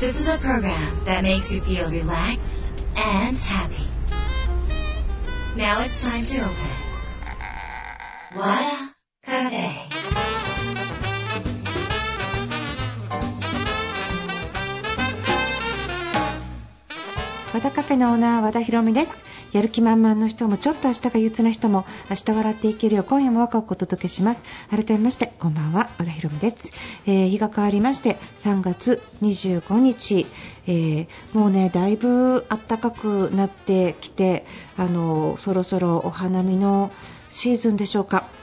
This is a program that makes you feel relaxed and happy. Now it's time to open. Wada Cafe. 和田カフェのオーナー和田博美です やる気満々の人もちょっと明日が憂鬱な人も明日笑っていけるよ。う今夜も若くお届けします。改めましてこんばんは。和田博美です、えー日が変わりまして3月25日、えーもうねだいぶ暖かくなってきてあのそろそろお花見のシーズンでしょうか。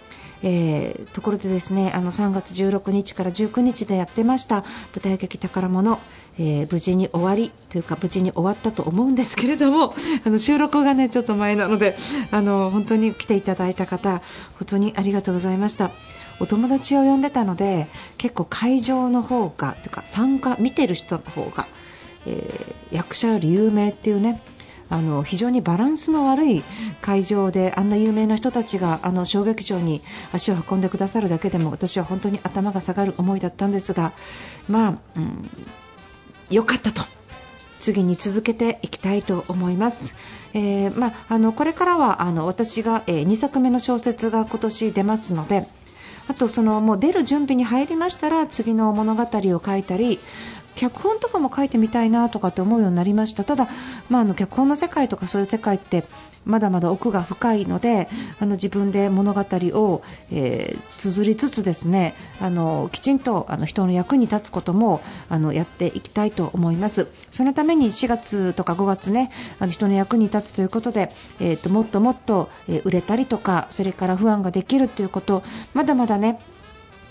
えーところでですねあの3月16日から19日でやってました舞台劇宝物、えー無事に終わりというか無事に終わったと思うんですけれども あの収録がねちょっと前なのであの本当に来ていただいた方本当にありがとうございました。お友達を呼んでたので結構会場の方がというか参加見てる人の方が、えー役者より有名っていうねあの非常にバランスの悪い会場であんな有名な人たちがあの小劇場に足を運んでくださるだけでも私は本当に頭が下がる思いだったんですがまあ、うん、良かったと。次に続けていきたいと思います。えーまあ、あのこれからはあの私が、え2作目の小説が今年出ますのであとそのもう出る準備に入りましたら次の物語を書いたり脚本とかも書いてみたいなとかって思うようになりました。ただ、まあ、あの脚本の世界とかそういう世界ってまだまだ奥が深いのであの自分で物語を、えー綴りつつですねあのきちんとあの人の役に立つこともあのやっていきたいと思います。そのために4月とか5月ねあの人の役に立つということで、えーともっともっと、え売れたりとかそれから不安ができるということまだまだね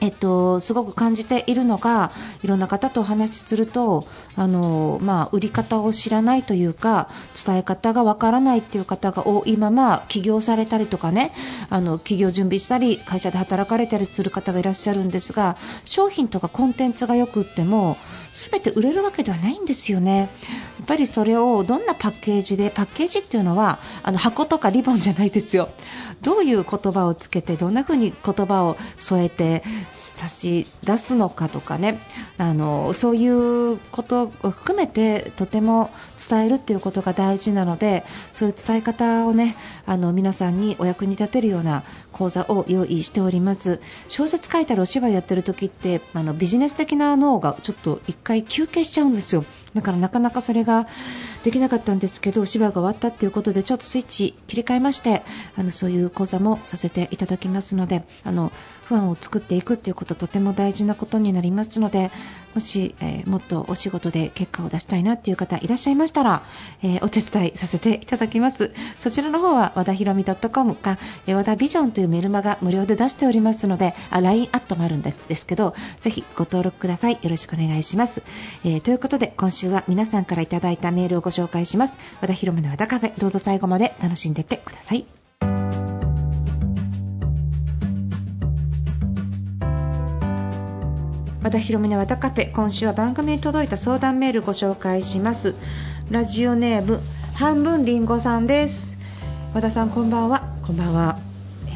えっと、すごく感じているのがいろんな方とお話しするとあの、まあ、売り方を知らないというか伝え方がわからないという方が多いまま起業されたりとかねあの企業準備したり会社で働かれたりする方がいらっしゃるんですが商品とかコンテンツがよく売っても全て売れるわけではないんですよね。やっぱりそれをどんなパッケージでパッケージっていうのはあの箱とかリボンじゃないですよ。どういう言葉をつけてどんな風に言葉を添えて差し出すのかとかねあのそういうことを含めてとても伝えるっていうことが大事なのでそういう伝え方をねあの皆さんにお役に立てるような講座を用意しております。小説書いたりお芝居やってる時ってあのビジネス的な脳がちょっと1回休憩しちゃうんですよ。だからなかなかそれができなかったんですけどお芝居が終わったということでちょっとスイッチ切り替えましてあのそういう講座もさせていただきますのであの不安を作っていくということとても大事なことになりますのでもし、えーもっとお仕事で結果を出したいなという方いらっしゃいましたら、えーお手伝いさせていただきます。そちらの方は和田ひろみ .com か、え和田ビジョンというメルマガ無料で出しておりますのであ LINE アットもあるんですけどぜひご登録ください。よろしくお願いします、えということで今週は皆さんからいただいたメールをご紹介します。和田ひろみの和田カフェどうぞ最後まで楽しんでいってください。和田ひろみの和田カフェ今週は番組に届いた相談メールご紹介します。ラジオネーム半分りんごさんです。和田さんこんばんは。こんばんは、え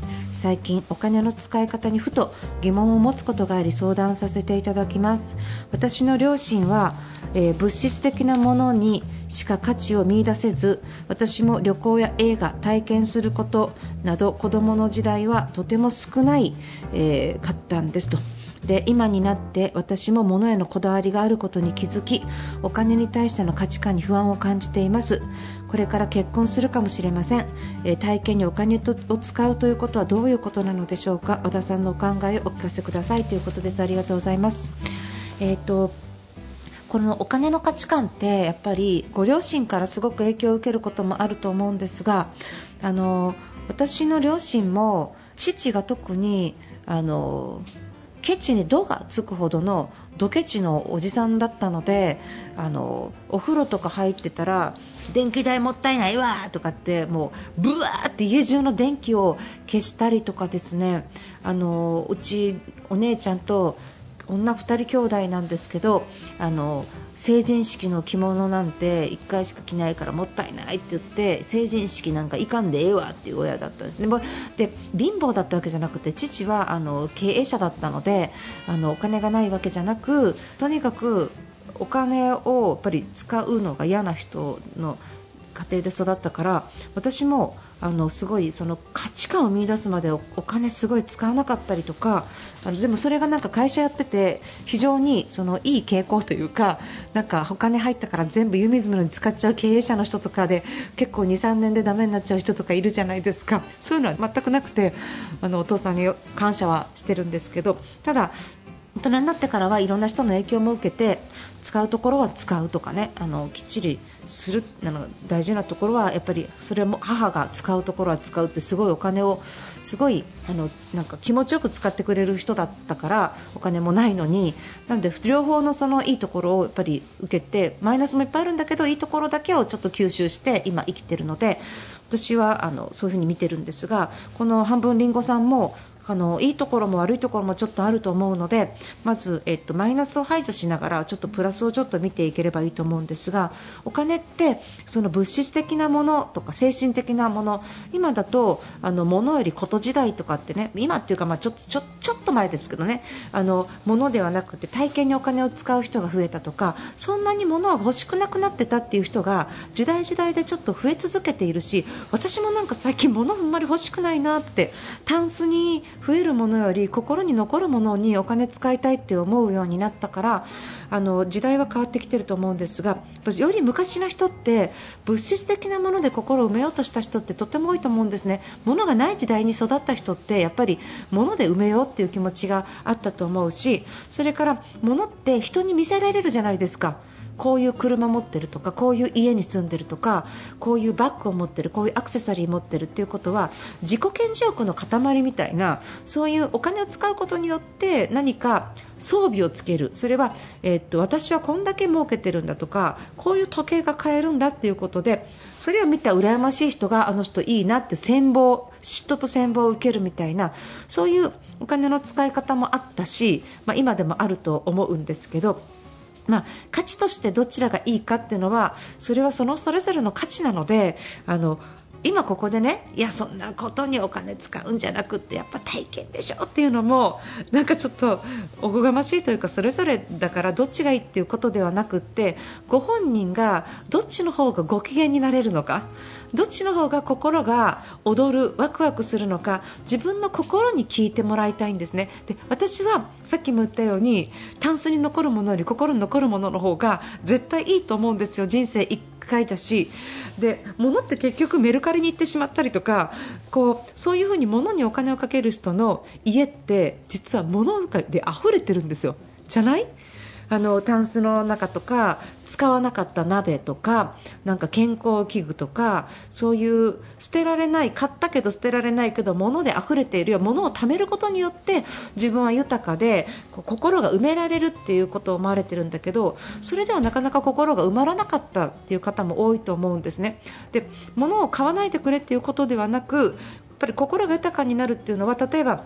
ー最近お金の使い方にふと疑問を持つことがあり相談させていただきます。私の両親は、えー物質的なものにしか価値を見出せず私も旅行や映画体験することなど子供の時代はとても少ない、えーかったんですとで今になって私も物へのこだわりがあることに気づきお金に対しての価値観に不安を感じています。これから結婚するかもしれません、えー体験にお金とを使うということはどういうことなのでしょうか。和田さんのお考えをお聞かせください。ということです。ありがとうございます。えーとこのお金の価値観ってやっぱりご両親からすごく影響を受けることもあると思うんですがあの私の両親も父が特にあのケチに「ド」がつくほどのドケチのおじさんだったのであのお風呂とか入ってたら電気代もったいないわとかってもうブワーって家中の電気を消したりとかですね。あのうちお姉ちゃんと女2人兄弟なんですけどあの成人式の着物なんて1回しか着ないからもったいないって言って成人式なんかいかんでええわっていう親だったんですね。で貧乏だったわけじゃなくて父はあの経営者だったのであのお金がないわけじゃなくとにかくお金をやっぱり使うのが嫌な人の家庭で育ったから私もあのすごいその価値観を見出すまでお金すごい使わなかったりとかあのでもそれがなんか会社やってて非常にそのいい傾向というかなんかお金入ったから全部湯水のに使っちゃう経営者の人とかで結構2、3年でダメになっちゃう人とかいるじゃないですか。そういうのは全くなくてあのお父さんに感謝はしてるんですけどただ大人になってからはいろんな人の影響も受けて使うところは使うとかねあのきっちりするあの大事なところはやっぱりそれも母が使うところは使うってすごいお金をすごいあのなんか気持ちよく使ってくれる人だったからお金もないのになんで両方のそのいいところをやっぱり受けてマイナスもいっぱいあるんだけどいいところだけをちょっと吸収して今生きているので私はあのそういうふうに見てるんですがこの半分りんごさんもあのいいところも悪いところもちょっとあると思うのでまず、えっと、マイナスを排除しながらちょっとプラスをちょっと見ていければいいと思うんですがお金ってその物質的なものとか精神的なもの今だとあの物よりこと時代とかってね今っていうか、まあ、ちょちょちょっと前ですけどねあの物ではなくて体験にお金を使う人が増えたとかそんなに物は欲しくなくなってたっていう人が時代時代でちょっと増え続けているし私もなんか最近物あんまり欲しくないなってタンスに増えるものより心に残るものにお金使いたいって思うようになったからあの時代は変わってきてると思うんですがより昔の人って物質的なもので心を埋めようとした人ってとても多いと思うんですね物がない時代に育った人ってやっぱり物で埋めようっていう気持ちがあったと思うしそれから物って人に見せられるじゃないですか。こういう車持ってるとかこういう家に住んでるとかこういうバッグを持ってるこういうアクセサリー持ってるっていうことは自己顕示欲の塊みたいなそういうお金を使うことによって何か装備をつける。それは、えー、っと私はこんだけ儲けてるんだとかこういう時計が買えるんだっていうことでそれを見た羨ましい人があの人いいなって羨望嫉妬と羨望を受けるみたいなそういうお金の使い方もあったし、まあ、今でもあると思うんですけどまあ、価値としてどちらがいいかっていうのはそれはそのそれぞれの価値なのであの今ここでねいやそんなことにお金使うんじゃなくってやっぱ体験でしょっていうのもなんかちょっとおこがましいというかそれぞれだからどっちがいいっていうことではなくってご本人がどっちの方がご機嫌になれるのかどっちの方が心が踊るワクワクするのか自分の心に聞いてもらいたいんですね。で私はさっきも言ったようにタンスに残るものより心に残るものの方が絶対いいと思うんですよ。人生1回だし。で物って結局メルカリに行ってしまったりとかこうそういうふうに物にお金をかける人の家って実は物で溢れてるんですよ。じゃない？あのタンスの中とか使わなかった鍋とかなんか健康器具とかそういう捨てられない買ったけど捨てられないけど物で溢れているよ物を貯めることによって自分は豊かで心が埋められるっていうことを思われてるんだけどそれではなかなか心が埋まらなかったっていう方も多いと思うんですね。で物を買わないでくれっていうことではなくやっぱり心が豊かになるっていうのは例えば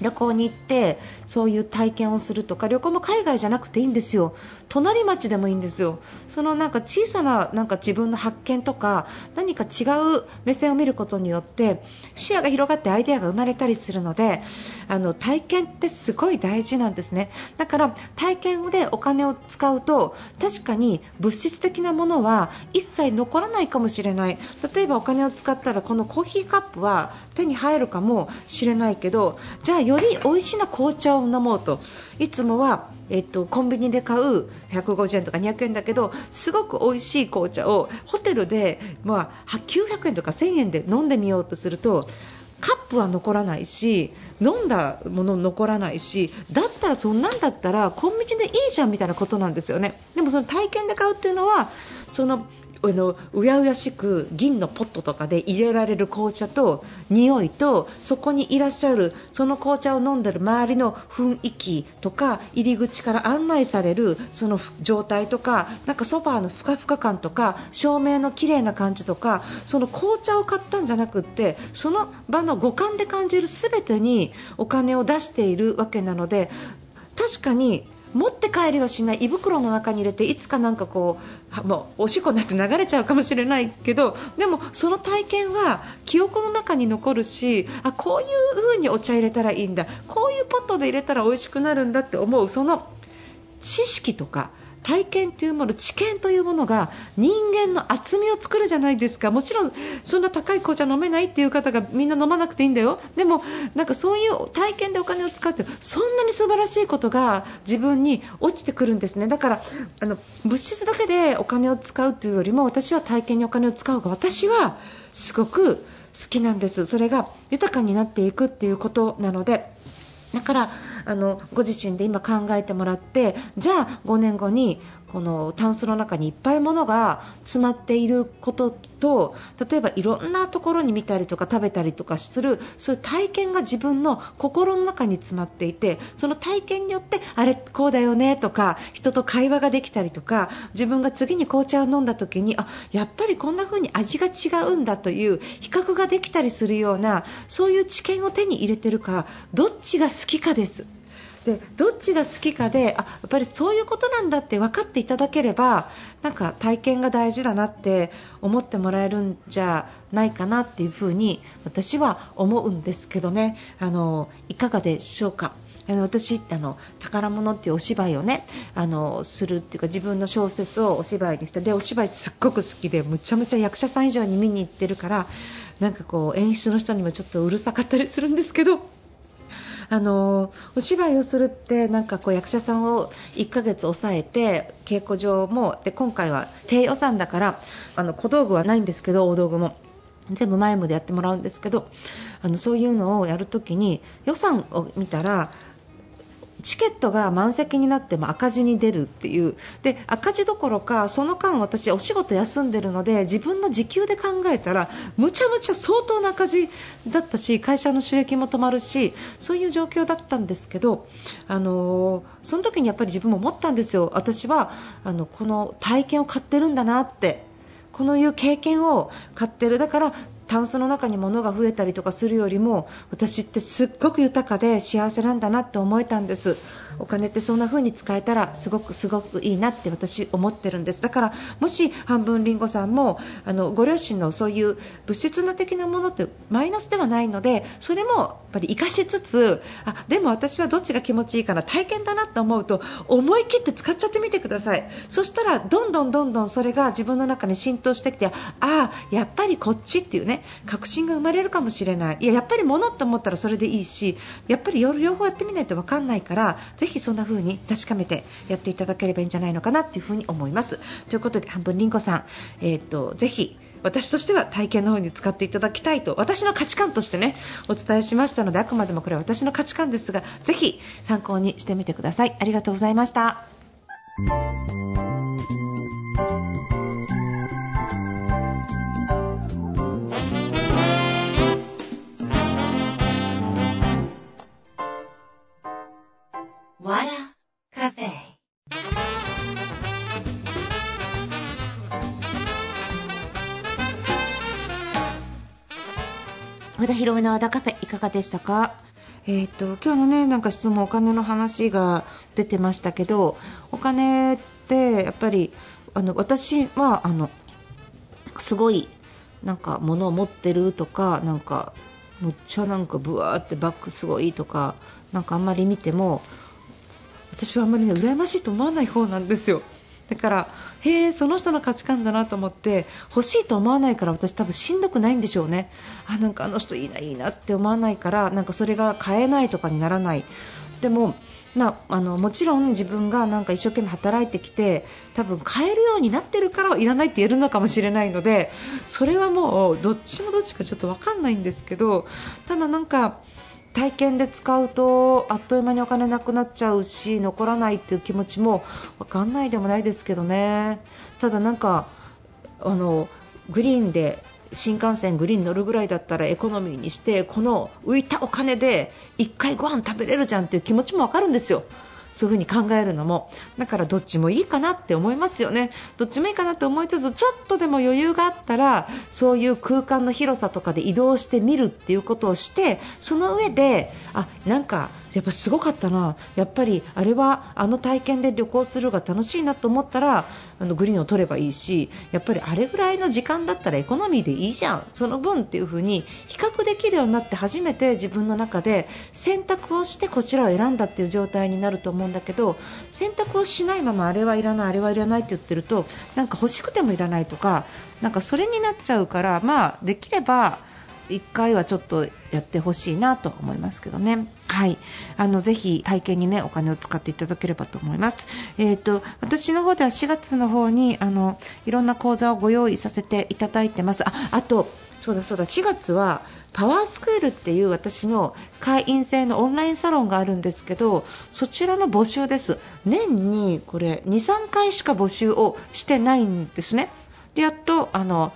旅行に行ってそういう体験をするとか旅行も海外じゃなくていいんですよ。隣町でもいいんですよ。そのなんか小さななんか自分の発見とか何か違う目線を見ることによって視野が広がってアイデアが生まれたりするのであの体験ってすごい大事なんですね。だから体験でお金を使うと確かに物質的なものは一切残らないかもしれない。例えばお金を使ったらこのコーヒーカップは手に入るかもしれないけどじゃあより美味しいな紅茶を飲もうと。いつもは、えっと、コンビニで買う150円とか200円だけどすごく美味しい紅茶をホテルで、まあ、900円とか1000円で飲んでみようとするとカップは残らないし飲んだもの残らないしだったらそんなんだったらコンビニでいいじゃんみたいなことなんですよね。でもその体験で買うっていうのはそのあのうやうやしく銀のポットとかで入れられる紅茶と匂いとそこにいらっしゃるその紅茶を飲んでる周りの雰囲気とか入り口から案内されるその状態とかなんかソファーのふかふか感とか照明の綺麗な感じとかその紅茶を買ったんじゃなくってその場の五感で感じる全てにお金を出しているわけなので確かに持って帰りはしない胃袋の中に入れていつかなんかこうもうおしっこになって流れちゃうかもしれないけどでもその体験は記憶の中に残るしあこういう風にお茶入れたらいいんだこういうポットで入れたら美味しくなるんだって思うその知識とか体験というもの知見というものが人間の厚みを作るじゃないですか。もちろんそんな高い紅茶飲めないっていう方がみんな飲まなくていいんだよ。でもなんかそういう体験でお金を使ってそんなに素晴らしいことが自分に落ちてくるんですね。だからあの物質だけでお金を使うというよりも私は体験にお金を使うが私はすごく好きなんです。それが豊かになっていくっていうことなので。だからあのご自身で今考えてもらってじゃあ5年後にこのタンスの中にいっぱいものが詰まっていることと例えばいろんなところに見たりとか食べたりとかするそういう体験が自分の心の中に詰まっていてその体験によってあれこうだよねとか人と会話ができたりとか自分が次に紅茶を飲んだ時にあやっぱりこんな風に味が違うんだという比較ができたりするようなそういう知見を手に入れてるかどっちが好きかです。でどっちが好きかであやっぱりそういうことなんだって分かっていただければなんか体験が大事だなって思ってもらえるんじゃないかなっていうふうに私は思うんですけどねあのいかがでしょうか。あの私あの宝物っていうお芝居をねあのするっていうか自分の小説をお芝居にしてでお芝居すっごく好きでむちゃむちゃ役者さん以上に見に行ってるからなんかこう演出の人にもちょっとうるさかったりするんですけどあのお芝居をするってなんかこう役者さんを1ヶ月抑えて稽古場もで今回は低予算だからあの小道具はないんですけど大道具も。全部前ムでやってもらうんですけどあのそういうのをやるときに予算を見たらチケットが満席になっても赤字に出るっていう。で赤字どころかその間、私お仕事休んでるので自分の時給で考えたらむちゃむちゃ相当な赤字だったし会社の収益も止まるしそういう状況だったんですけど、あのその時にやっぱり自分も思ったんですよ、私はあのこの体験を買ってるんだなってこのいう経験を買ってる。だからタンスの中に物が増えたりとかするよりも私ってすっごく豊かで幸せなんだなって思えたんです。お金ってそんな風に使えたらすごくすごくいいなって私思ってるんです。だからもし半分りんごさんもあのご両親のそういう物質な的なものってマイナスではないのでそれもやっぱり生かしつつあでも私はどっちが気持ちいいかな体験だなと思うと思い切って使っちゃってみてください。そしたらどんどんどんどんそれが自分の中に浸透してきてああやっぱりこっちっていうね確信が生まれるかもしれない。いややっぱり物って思ったらそれでいいしやっぱり両方やってみないと分かんないからぜひそんな風に確かめてやっていただければいいんじゃないのかなっていう風に思います。ということで半分りんごさん、えーと、ぜひ私としては体験の方に使っていただきたいと私の価値観としてねお伝えしましたのであくまでもこれは私の価値観ですがぜひ参考にしてみてください。ありがとうございました。田広めの和田カフェいかがでしたか？えーと、今日のねなんか質問お金の話が出てましたけどお金ってやっぱりあの私はあのすごいなんか物を持ってるとかなんかむっちゃなんかブワーってバッグすごいとかなんかあんまり見ても私はあんまりね羨ましいと思わない方なんですよ。だからへえその人の価値観だなと思って欲しいと思わないから私多分しんどくないんでしょうね。あなんかあの人いいないいなって思わないからなんかそれが買えないとかにならない。でもまあ、のもちろん自分がなんか一生懸命働いてきて多分買えるようになってるからいらないって言えるのかもしれないのでそれはもうどっちもどっちかちょっと分かんないんですけどただなんか体験で使うとあっという間にお金なくなっちゃうし残らないっていう気持ちも分かんないでもないですけどねただなんかあのグリーンで新幹線グリーン乗るぐらいだったらエコノミーにしてこの浮いたお金で1回ご飯食べれるじゃんっていう気持ちも分かるんですよ。そういう風に考えるのもだからどっちもいいかなって思いますよね。どっちもいいかなって思いつつちょっとでも余裕があったらそういう空間の広さとかで移動してみるっていうことをしてその上であなんかやっぱすごかったな。やっぱりあれはあの体験で旅行するが楽しいなと思ったらあのグリーンを取ればいいしやっぱりあれぐらいの時間だったらエコノミーでいいじゃん。その分っていう風に比較できるようになって初めて自分の中で選択をしてこちらを選んだっていう状態になると思思んだけど選択をしないままあれはいらないあれはいらないって言ってるとなんか欲しくてもいらないとかなんかそれになっちゃうからまあできれば1回はちょっとやってほしいなと思いますけどね。はい。あの、ぜひ体験にね、お金を使っていただければと思います。えっ、ー、と、私の方では4月の方に、あの、いろんな講座をご用意させていただいてます。あ、あと、そうだそうだ、4月はパワースクールっていう私の会員制のオンラインサロンがあるんですけど、そちらの募集です。年にこれ、2、3回しか募集をしてないんですね。で、やっと、あの、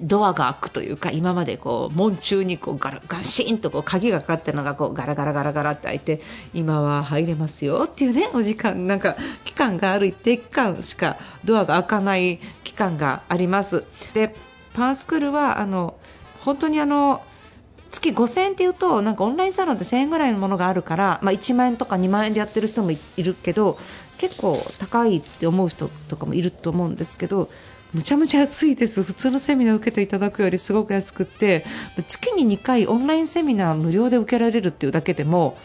ドアが開くというか今までこう門中にこうガラガシンとこう鍵がかかったのがこうガラガラガラガラって開いて今は入れますよっていうねお時間なんか期間がある一定期間しかドアが開かない期間があります。でパワースクールはあの本当にあの月5000円っていうとなんかオンラインサロンって1000円ぐらいのものがあるから、まあ、1万円とか2万円でやってる人もいるけど結構高いって思う人とかもいると思うんですけどむちゃむちゃ安いです、普通のセミナーを受けていただくよりすごく安くて。月に2回オンラインセミナー無料で受けられるっていうだけでも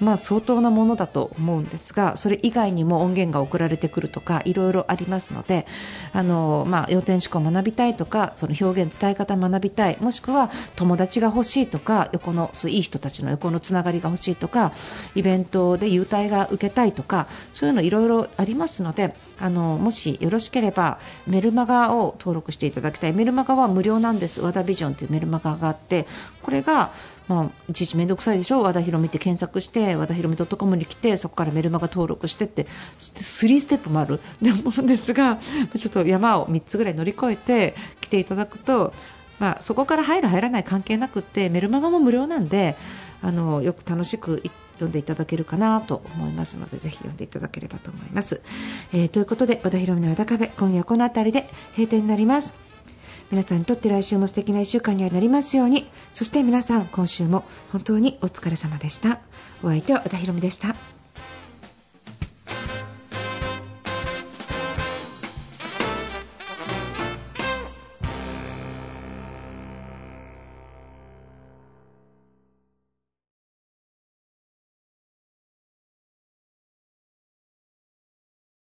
まあ、相当なものだと思うんですがそれ以外にも音源が送られてくるとかいろいろありますのであの、まあ、要点思考を学びたいとかその表現伝え方を学びたいもしくは友達が欲しいとか横のそういい人たちの横のつながりが欲しいとかイベントで優待が受けたいとかそういうのいろいろありますのであのもしよろしければメルマガを登録していただきたい。メルマガは無料なんです。和田ビジョンというメルマガがあってこれがまあ、いちいち面倒くさいでしょ？和田博美って検索して和田博美 .com に来てそこからメルマガ登録してって3ステップもある で思うんですがちょっと山を3つぐらい乗り越えて来ていただくと、まあ、そこから入る入らない関係なくってメルマガも無料なんであのよく楽しく読んでいただけるかなと思いますのでぜひ読んでいただければと思います。えー、ということで和田博美の和田カフェ今夜この辺りで閉店になります。皆さんにとって来週も素敵な1週間にはなりますように。そして皆さん今週も本当にお疲れ様でした。お相手は小田博美でした。